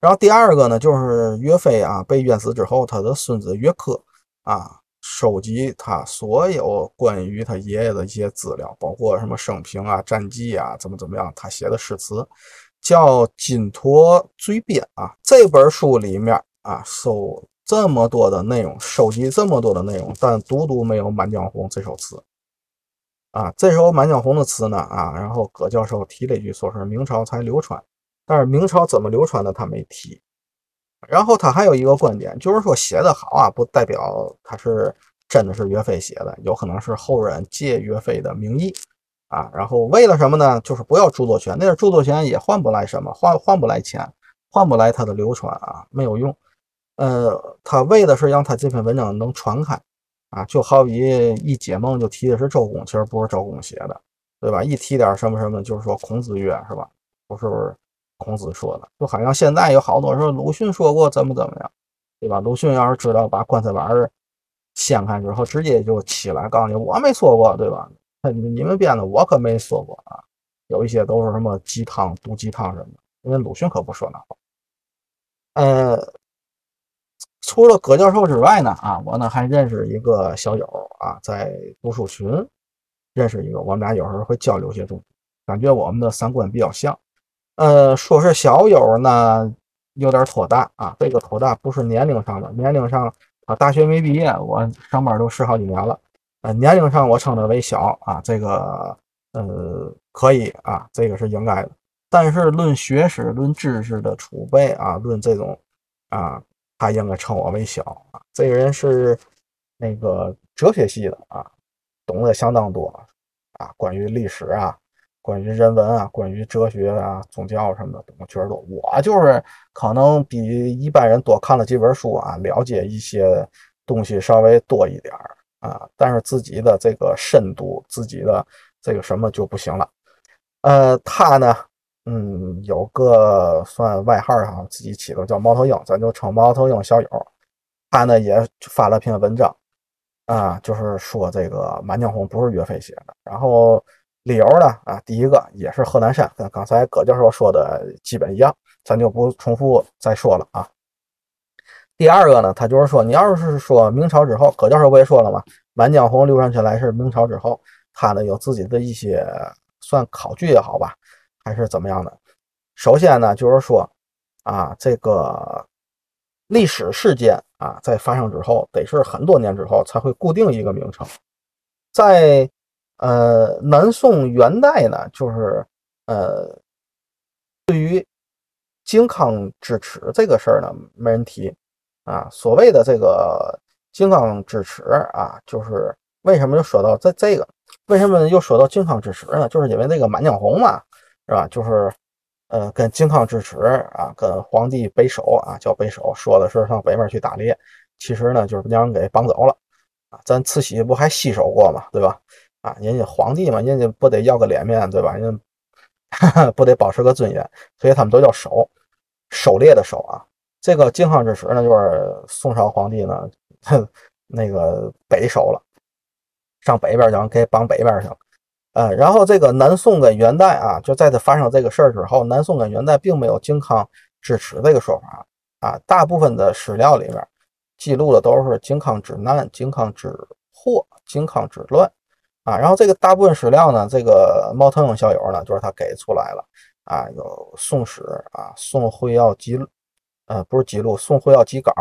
然后第二个呢，就是岳飞啊被冤死之后，他的孙子岳珂啊收集他所有关于他爷爷的一些资料，包括什么生平啊、战绩啊，怎么怎么样，他写的诗词。叫《金驼追鞭》啊，这本书里面啊，收这么多的内容，收集这么多的内容，但独独没有《满江红》这首词啊。这首《满江红》的词呢啊，然后葛教授提了一句，说是明朝才流传，但是明朝怎么流传的他没提。然后他还有一个观点，就是说写的好啊，不代表他是真的是岳飞写的，有可能是后人借岳飞的名义。啊，然后为了什么呢？就是不要著作权，那是著作权也换不来什么，换换不来钱，换不来它的流传啊，没有用。呃，他为的是让他这篇文章能传开啊，就好比一解梦就提的是周公，其实不是周公写的，对吧？一提点什么什么，就是说孔子曰，是吧？不是孔子说的，就好像现在有好多说鲁迅说过怎么怎么样，对吧？鲁迅要是知道把棺材板掀开之后，直接就起来告诉你我没说过，对吧？你们编的，我可没说过啊。有一些都是什么鸡汤、毒鸡汤什么的，因为鲁迅可不说那话。呃，除了葛教授之外呢，啊，我呢还认识一个小友啊，在读书群认识一个，我们俩有时候会交流些东西，感觉我们的三观比较像。呃，说是小友呢，有点拖大啊。这个拖大不是年龄上的，年龄上啊大学没毕业，我上班都十好几年了。呃，年龄上我称他为小啊，这个呃可以啊，这个是应该的。但是论学识、论知识的储备啊，论这种啊，他应该称我为小啊。这个人是那个哲学系的啊，懂得相当多啊，关于历史啊，关于人文啊，关于哲学啊、宗教什么的懂得确实多。我就是可能比一般人多看了几本书啊，了解一些东西稍微多一点儿。啊，但是自己的这个深度，自己的这个什么就不行了。呃，他呢，嗯，有个算外号哈，自己起的叫猫头鹰，咱就称猫头鹰小友。他呢也发了篇文章，啊，就是说这个《满江红》不是岳飞写的。然后理由呢，啊，第一个也是贺兰山，跟刚才葛教授说的基本一样，咱就不重复再说了啊。第二个呢，他就是说，你要是说明朝之后，葛教授不也说了吗？《满江红》流传起来是明朝之后，他呢有自己的一些算考据也好吧，还是怎么样的。首先呢，就是说啊，这个历史事件啊，在发生之后，得是很多年之后才会固定一个名称。在呃南宋元代呢，就是呃对于靖康之耻这个事儿呢，没人提啊。所谓的这个靖康之耻啊，就是为什么又说到这这个？为什么又说到靖康之耻呢？就是因为那个《满江红》嘛，是吧？就是呃，跟靖康之耻啊，跟皇帝北守啊，叫北守，说的是上北面去打猎，其实呢，就是让人给绑走了啊。咱慈禧不还西守过嘛，对吧？啊，人家皇帝嘛，人家不得要个脸面，对吧？人家 不得保持个尊严，所以他们都叫守，狩猎的狩啊。这个靖康之耻呢，就是宋朝皇帝呢，那个北守了。上北边去，给绑北边去了。呃，然后这个南宋跟元代啊，就在它发生这个事儿之后，南宋跟元代并没有靖康之耻这个说法啊。大部分的史料里面记录的都是靖康之难、靖康之祸、靖康之乱啊。然后这个大部分史料呢，这个猫头鹰校友呢，就是他给出来了啊，有《宋史》啊，《宋会要记录》，呃，不是记录，《宋会要记稿》。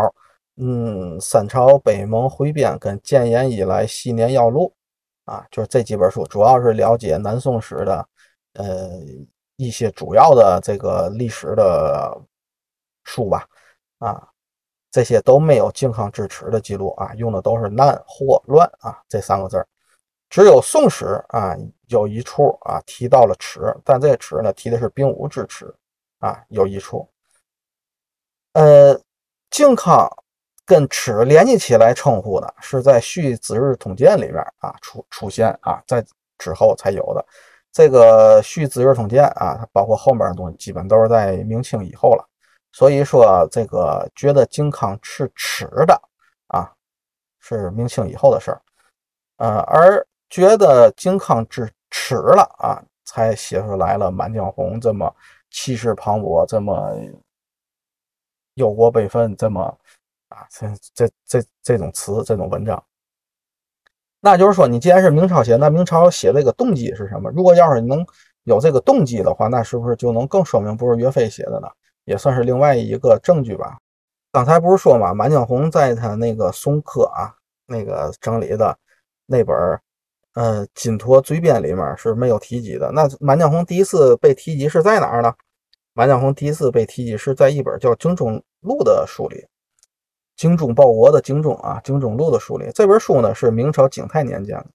嗯，三朝北盟汇编跟建炎以来昔年要录啊，就是这几本书，主要是了解南宋史的，呃，一些主要的这个历史的书吧，啊，这些都没有靖康之耻的记录啊，用的都是难、祸、乱啊这三个字儿，只有宋史啊有一处啊提到了耻，但这个耻呢提的是兵无之耻啊，有一处，呃，靖康。跟耻联系起来称呼的是在《续子日统鉴》里面啊出出现啊，在之后才有的。这个《续子日统鉴》啊，它包括后面的东西，基本都是在明清以后了。所以说，这个觉得靖康是耻的啊，是明清以后的事儿。呃，而觉得靖康之耻了啊，才写出来了《满江红》这么气势磅礴，这么忧国悲愤，这么。啊，这这这这种词，这种文章，那就是说，你既然是明朝写，那明朝写这个动机是什么？如果要是能有这个动机的话，那是不是就能更说明不是岳飞写的呢？也算是另外一个证据吧。刚才不是说嘛，《满江红》在他那个宋科啊，那个整理的那本儿，呃，《金陀追编》里面是没有提及的。那《满江红》第一次被提及是在哪儿呢？《满江红》第一次被提及是在一本叫《精忠录》的书里。精忠报国的精忠啊，精忠录的书里，这本书呢是明朝景泰年间的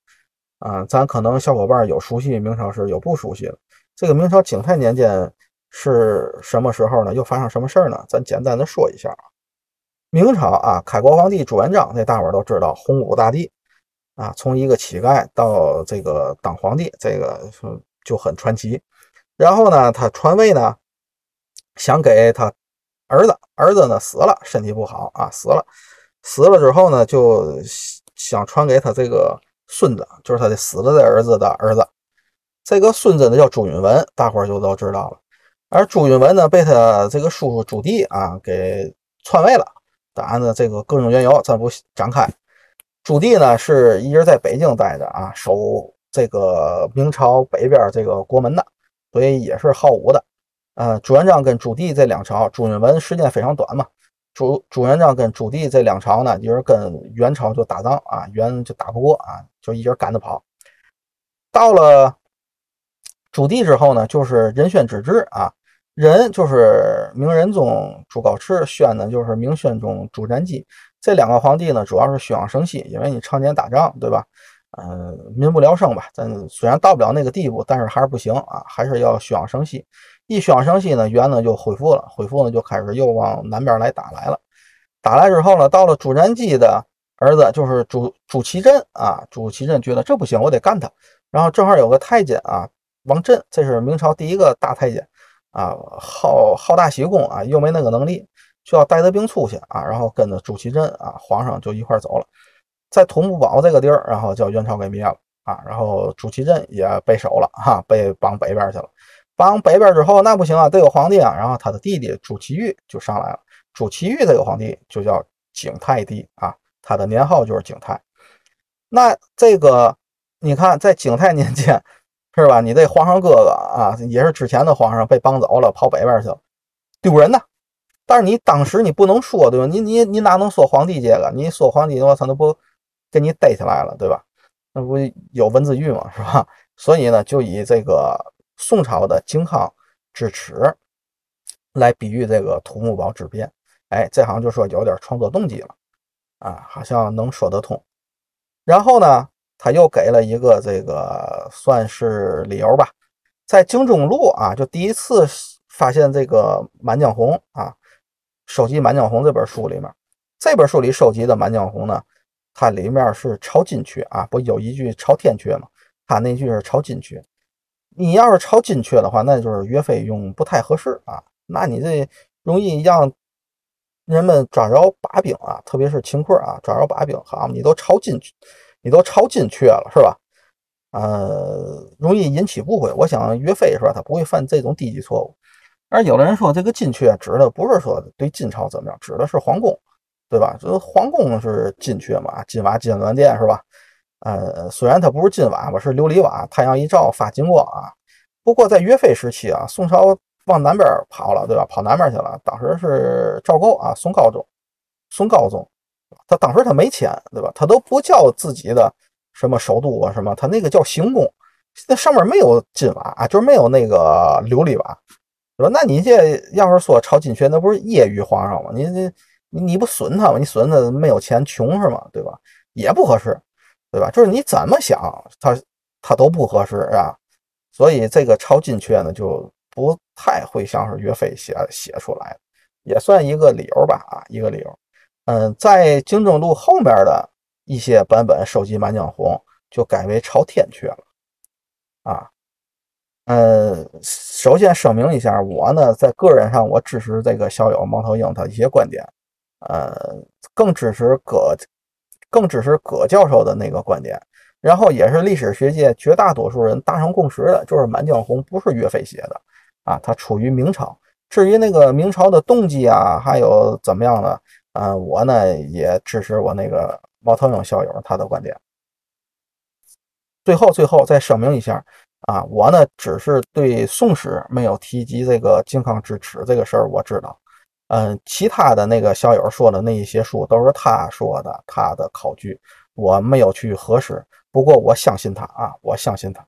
啊。咱可能小伙伴有熟悉明朝史，有不熟悉的。这个明朝景泰年间是什么时候呢？又发生什么事儿呢？咱简单的说一下啊。明朝啊，开国皇帝朱元璋，这大伙都知道，洪武大帝啊，从一个乞丐到这个当皇帝，这个就很传奇。然后呢，他传位呢，想给他。儿子，儿子呢死了，身体不好啊，死了，死了之后呢，就想传给他这个孙子，就是他的死了的儿子的儿子。这个孙子呢叫朱允文，大伙儿就都知道了。而朱允文呢，被他这个叔叔朱棣啊给篡位了。当然呢，这个各种缘由咱不展开。朱棣呢是一直在北京待着啊，守这个明朝北边这个国门的，所以也是好武的。呃，朱元璋跟朱棣这两朝，朱允文时间非常短嘛。朱朱元璋跟朱棣这两朝呢，一人跟元朝就打仗啊，元就打不过啊，就一直赶着跑。到了朱棣之后呢，就是仁宣之治啊，仁就是明仁宗朱高炽，宣呢就是明宣宗朱瞻基。这两个皇帝呢，主要是休养生息，因为你常年打仗，对吧？嗯，民不聊生吧。咱虽然到不了那个地步，但是还是不行啊，还是要休养生息。一休养生息呢，元呢就恢复了，恢复呢就开始又往南边来打来了。打来之后呢，到了朱瞻基的儿子，就是朱朱祁镇啊。朱祁镇觉得这不行，我得干他。然后正好有个太监啊，王振，这是明朝第一个大太监啊，好好大喜功啊，又没那个能力，就要带着兵出去啊。然后跟着朱祁镇啊，皇上就一块走了，在土木堡这个地儿，然后叫元朝给灭了啊。然后朱祁镇也被守了哈，被绑北边去了。帮北边之后，那不行啊，得有皇帝啊。然后他的弟弟朱祁钰就上来了。朱祁钰这个皇帝就叫景泰帝啊，他的年号就是景泰。那这个你看在景泰年间，是吧？你这皇上哥哥啊，也是之前的皇上被绑走了，跑北边去了，丢人呐。但是你当时你不能说，对吧？你你你哪能说皇帝这个？你说皇帝的话，他那不给你逮起来了，对吧？那不有文字狱嘛，是吧？所以呢，就以这个宋朝的靖康之耻来比喻这个土木堡之变。哎，这好像就说有点创作动机了啊，好像能说得通。然后呢，他又给了一个这个算是理由吧，在京中路啊，就第一次发现这个《满江红》啊。收集《满江红》这本书里面，这本书里收集的《满江红》呢，它里面是抄金阙啊，不有一句抄天阙吗？它那句是抄金阙。你要是抄金阙的话，那就是岳飞用不太合适啊，那你这容易让人们抓着把柄啊，特别是秦桧啊，抓着把柄。好，你都抄金，你都抄金阙了是吧？呃，容易引起误会。我想岳飞是吧，他不会犯这种低级错误。而有的人说，这个金阙指的不是说对金朝怎么样，指的是皇宫，对吧？这皇宫是金阙嘛，金瓦金銮殿是吧？呃，虽然它不是金瓦吧，是琉璃瓦，太阳一照发金光啊。不过在岳飞时期啊，宋朝往南边跑了，对吧？跑南边去了。当时是赵构啊，宋高宗，宋高宗，他当时他没钱，对吧？他都不叫自己的什么首都啊什么，他那个叫行宫，那上面没有金瓦啊，就是没有那个琉璃瓦。说，那你这要是说抄金阙，那不是揶揄皇上吗？你这你你不损他吗？你损他没有钱穷是吗？对吧？也不合适，对吧？就是你怎么想，他他都不合适啊。所以这个抄金阙呢，就不太会像是岳飞写写出来，也算一个理由吧啊，一个理由。嗯，在京中路后面的一些版本收集《满江红》，就改为朝天阙了啊。呃，首先声明一下，我呢在个人上我支持这个校友猫头鹰他一些观点，呃，更支持葛，更支持葛教授的那个观点，然后也是历史学界绝大多数人达成共识的，就是《满江红》不是岳飞写的啊，它出于明朝。至于那个明朝的动机啊，还有怎么样的，呃，我呢也支持我那个猫头鹰校友他的观点。最后，最后再声明一下。啊，我呢只是对宋史没有提及这个靖康之耻这个事儿，我知道。嗯，其他的那个小友说的那一些书都是他说的，他的考据，我没有去核实。不过我相信他啊，我相信他。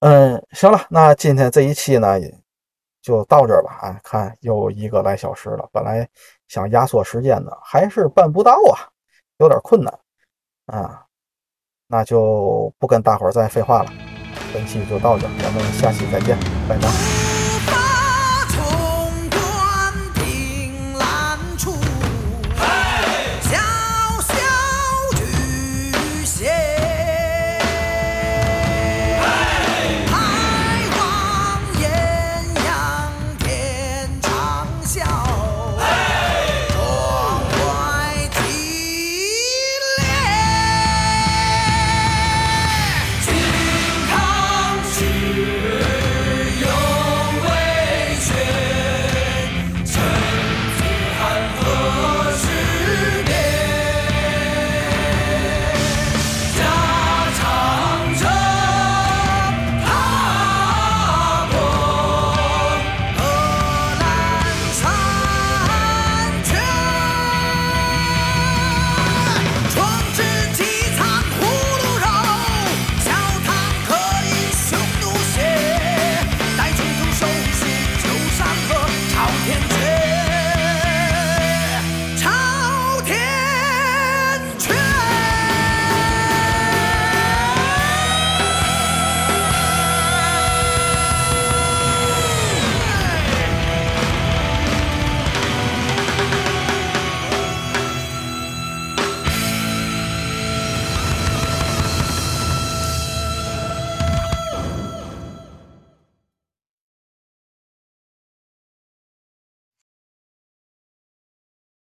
嗯，行了，那今天这一期呢就到这儿吧。啊，看又一个来小时了，本来想压缩时间的，还是办不到啊，有点困难啊。那就不跟大伙儿再废话了。本期就到这儿，咱们下期再见，拜拜。